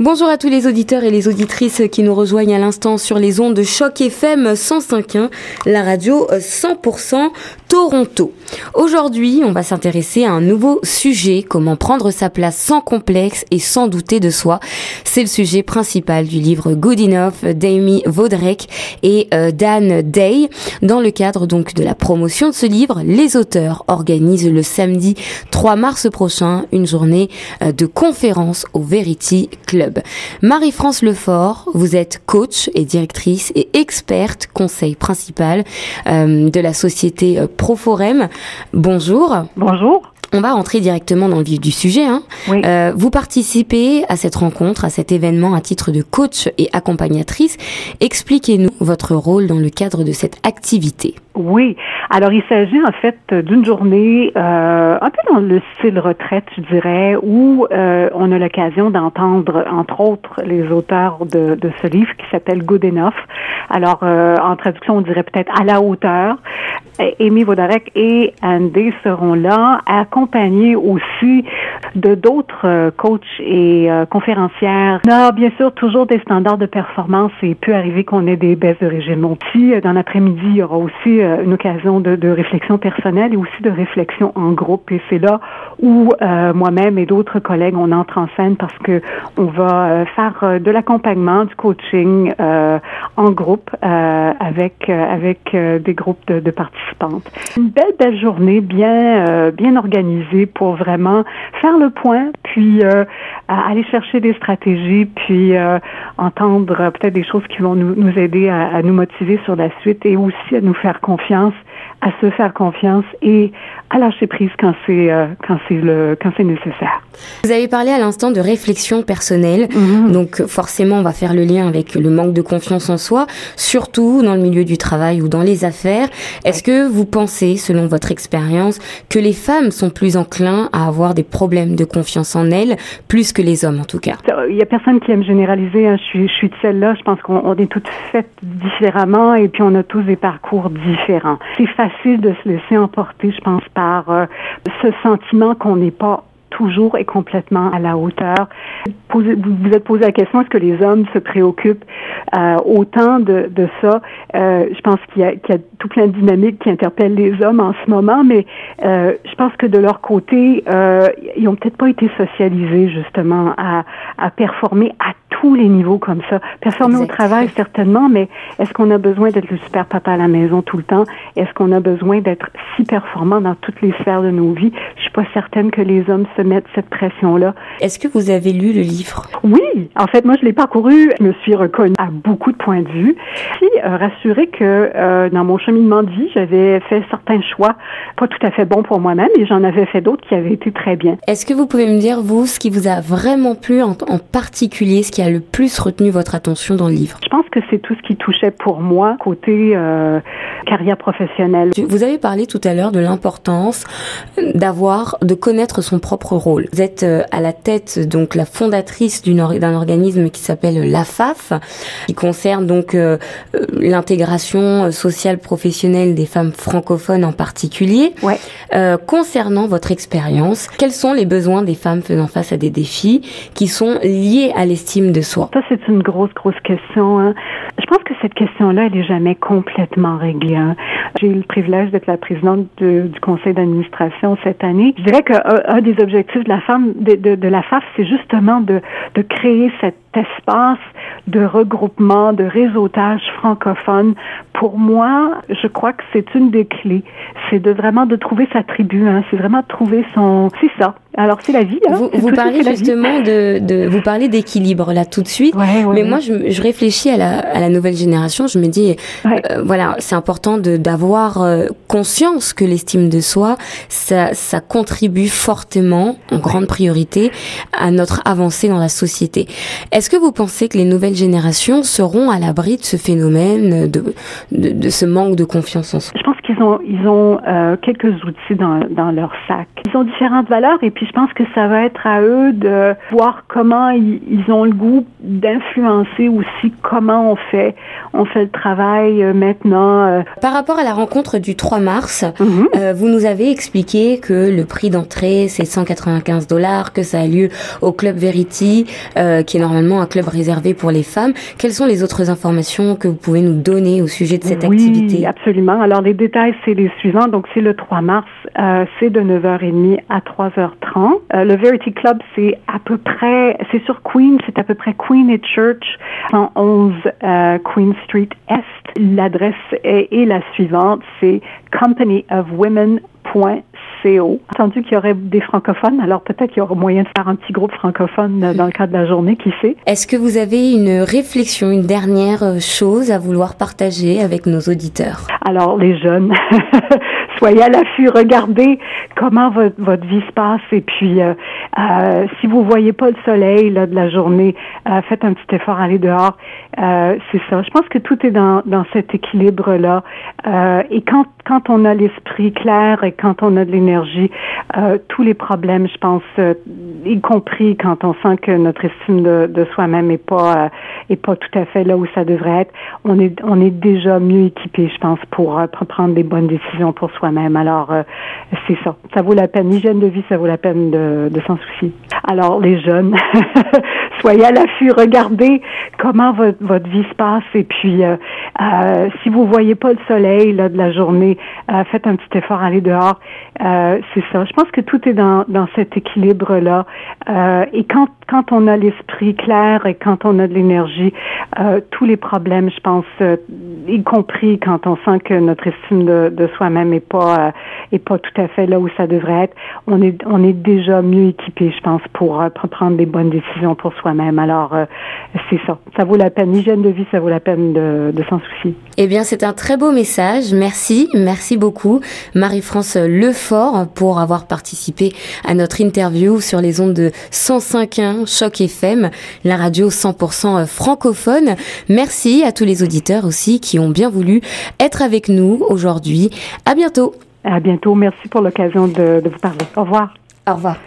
Bonjour à tous les auditeurs et les auditrices qui nous rejoignent à l'instant sur les ondes de Choc FM 105.1, la radio 100% Toronto. Aujourd'hui, on va s'intéresser à un nouveau sujet, comment prendre sa place sans complexe et sans douter de soi. C'est le sujet principal du livre Good Enough d'Amy Vaudrec et euh, Dan Day. Dans le cadre donc de la promotion de ce livre, les auteurs organisent le samedi 3 mars prochain une journée euh, de conférence au Verity Club. Marie-France Lefort, vous êtes coach et directrice et experte conseil principal euh, de la société euh, Proforem. Bonjour. Bonjour. On va rentrer directement dans le vif du sujet. Hein. Euh, vous participez à cette rencontre, à cet événement à titre de coach et accompagnatrice. Expliquez-nous votre rôle dans le cadre de cette activité. Oui. Alors, il s'agit en fait d'une journée euh, un peu dans le style retraite, je dirais, où euh, on a l'occasion d'entendre, entre autres, les auteurs de, de ce livre qui s'appelle Good Enough. Alors, euh, en traduction, on dirait peut-être à la hauteur. Amy Vodarek et Andy seront là, accompagnés aussi de d'autres euh, coachs et euh, conférencières. On a bien sûr toujours des standards de performance et il peut arriver qu'on ait des baisses de régime. Aussi, dans l'après-midi, il y aura aussi une occasion de, réflexion personnelle et aussi de réflexion en groupe. Et c'est là où moi-même et d'autres collègues, on entre en scène parce que on va faire de l'accompagnement, du coaching en groupe avec avec des groupes de, de participants une belle, belle journée, bien, euh, bien organisée pour vraiment faire le point, puis euh, aller chercher des stratégies, puis euh, entendre peut-être des choses qui vont nous, nous aider à, à, nous motiver sur la suite et aussi à nous faire confiance, confiance à se faire confiance et à lâcher prise quand c'est quand c'est le quand c'est nécessaire. Vous avez parlé à l'instant de réflexion personnelle, mm-hmm. donc forcément on va faire le lien avec le manque de confiance en soi, surtout dans le milieu du travail ou dans les affaires. Est-ce que vous pensez, selon votre expérience, que les femmes sont plus enclins à avoir des problèmes de confiance en elles, plus que les hommes en tout cas? Il y a personne qui aime généraliser. Hein. Je suis, je suis de celle-là. Je pense qu'on est toutes faites différemment et puis on a tous des parcours différents. C'est facile de se laisser emporter, je pense, par euh, ce sentiment qu'on n'est pas toujours et complètement à la hauteur. vous vous êtes posé la question, est-ce que les hommes se préoccupent euh, autant de, ça? Euh, je pense qu'il y, a tout plein de dynamiques qui interpellent les hommes en ce moment, mais je pense que de leur côté, ils ont peut-être pas été socialisés justement à, à performer à tous les niveaux comme ça. Performer au travail, certainement, mais est-ce qu'on a besoin d'être le super papa à la maison tout le temps? Est-ce qu'on a besoin d'être si performant dans toutes les sphères de nos vies? Je suis pas certaine que les hommes se mettre cette pression-là. Est-ce que vous avez lu le livre? Oui, en fait, moi, je l'ai parcouru. Je me suis reconnue à beaucoup de points de vue. Puis, euh, rassurée que euh, dans mon cheminement de vie, j'avais fait certains choix pas tout à fait bons pour moi-même et j'en avais fait d'autres qui avaient été très bien. Est-ce que vous pouvez me dire, vous, ce qui vous a vraiment plu en, en particulier, ce qui a le plus retenu votre attention dans le livre? Je pense que c'est tout ce qui touchait pour moi côté euh, carrière professionnelle. Vous avez parlé tout à l'heure de l'importance d'avoir, de connaître son propre rôle. Vous êtes euh, à la tête, donc la fondatrice d'un organisme qui s'appelle l'AFAF, qui concerne donc euh, euh, l'intégration sociale professionnelle des femmes francophones en particulier. Ouais. Euh, concernant votre expérience, quels sont les besoins des femmes faisant face à des défis qui sont liés à l'estime de Ça, c'est une grosse, grosse question. Hein. Je pense que cette question-là, elle n'est jamais complètement réglée. Hein. J'ai eu le privilège d'être la présidente de, du conseil d'administration cette année. Je dirais qu'un un des objectifs de la femme, de, la FAF, c'est justement de, de créer cet espace de regroupement, de réseautage francophone. Pour moi, je crois que c'est une des clés. C'est de vraiment de trouver sa tribu. Hein. C'est vraiment de trouver son. C'est ça. Alors c'est la vie. Hein. Vous, vous parlez justement de, de, vous parlez d'équilibre là tout de suite. Ouais, ouais, mais moi je, je, réfléchis à la, à la nouvelle génération. Je me dis euh, voilà c'est important d'avoir euh, conscience que l'estime de soi ça ça contribue fortement en grande priorité à notre avancée dans la société. Est-ce que vous pensez que les nouvelles générations seront à l'abri de ce phénomène de, de, de ce manque de confiance en soi? Je pense qu'ils ont, ils ont euh, quelques outils dans, dans leur sac. Ils ont différentes valeurs et puis je pense que ça va être à eux de voir comment ils, ils ont le goût d'influencer aussi comment on fait, on fait le travail euh, maintenant. euh. Par rapport à la rencontre du 3 mars, euh, vous nous avez expliqué que le prix d'entrée c'est 195 dollars, que ça a lieu au club Verity, euh, qui est normalement un club réservé pour les femmes. Quelles sont les autres informations que vous pouvez nous donner au sujet de cette oui, activité? absolument. Alors, les détails, c'est les suivants. Donc, c'est le 3 mars, euh, c'est de 9h30 à 3h30. Euh, le Verity Club, c'est à peu près, c'est sur Queen, c'est à peu près Queen et Church, 111 euh, Queen Street Est. L'adresse est, la suivante, c'est Entendu qu'il y aurait des francophones, alors peut-être qu'il y aura moyen de faire un petit groupe francophone euh, dans le cadre de la journée, qui sait? Est-ce que vous avez une réflexion, une dernière euh, chose à vouloir partager avec nos auditeurs? Alors, les jeunes, soyez à l'affût, regardez comment votre, votre vie se passe et puis euh, euh, si vous voyez pas le soleil là, de la journée, euh, faites un petit effort, allez dehors. Euh, c'est ça. Je pense que tout est dans, dans cet équilibre-là. Euh, et quand, quand on a l'esprit clair et quand on a de l'énergie, euh, tous les problèmes, je pense, y compris quand on sent que notre estime de, de soi-même est pas est pas tout à fait là où ça devrait être, on est on est déjà mieux équipé, je pense, pour, pour prendre des bonnes décisions pour soi-même. Alors euh, c'est ça, ça vaut la peine. L'hygiène de vie, ça vaut la peine de, de s'en soucier. Alors les jeunes, soyez à l'affût, regardez comment votre, votre vie se passe et puis euh, euh, si vous voyez pas le soleil là, de la journée, euh, faites un petit effort, allez dehors. C'est ça. Je pense que tout est dans, dans cet équilibre-là. Et quand, quand on a l'esprit clair et quand on a de l'énergie, tous les problèmes, je pense, y compris quand on sent que notre estime de, de soi-même est pas est pas tout à fait là où ça devrait être, on est on est déjà mieux équipé, je pense, pour, euh, pour prendre des bonnes décisions pour soi-même. Alors euh, c'est ça. Ça vaut la peine. L'hygiène de vie, ça vaut la peine de, de s'en soucier. Eh bien, c'est un très beau message. Merci, merci beaucoup, Marie-France Lefort, pour avoir participé à notre interview sur les ondes de 105.1 Choc FM, la radio 100% francophone. Merci à tous les auditeurs aussi qui ont bien voulu être avec nous aujourd'hui. À bientôt. À bientôt. Merci pour l'occasion de, de vous parler. Au revoir. Au revoir.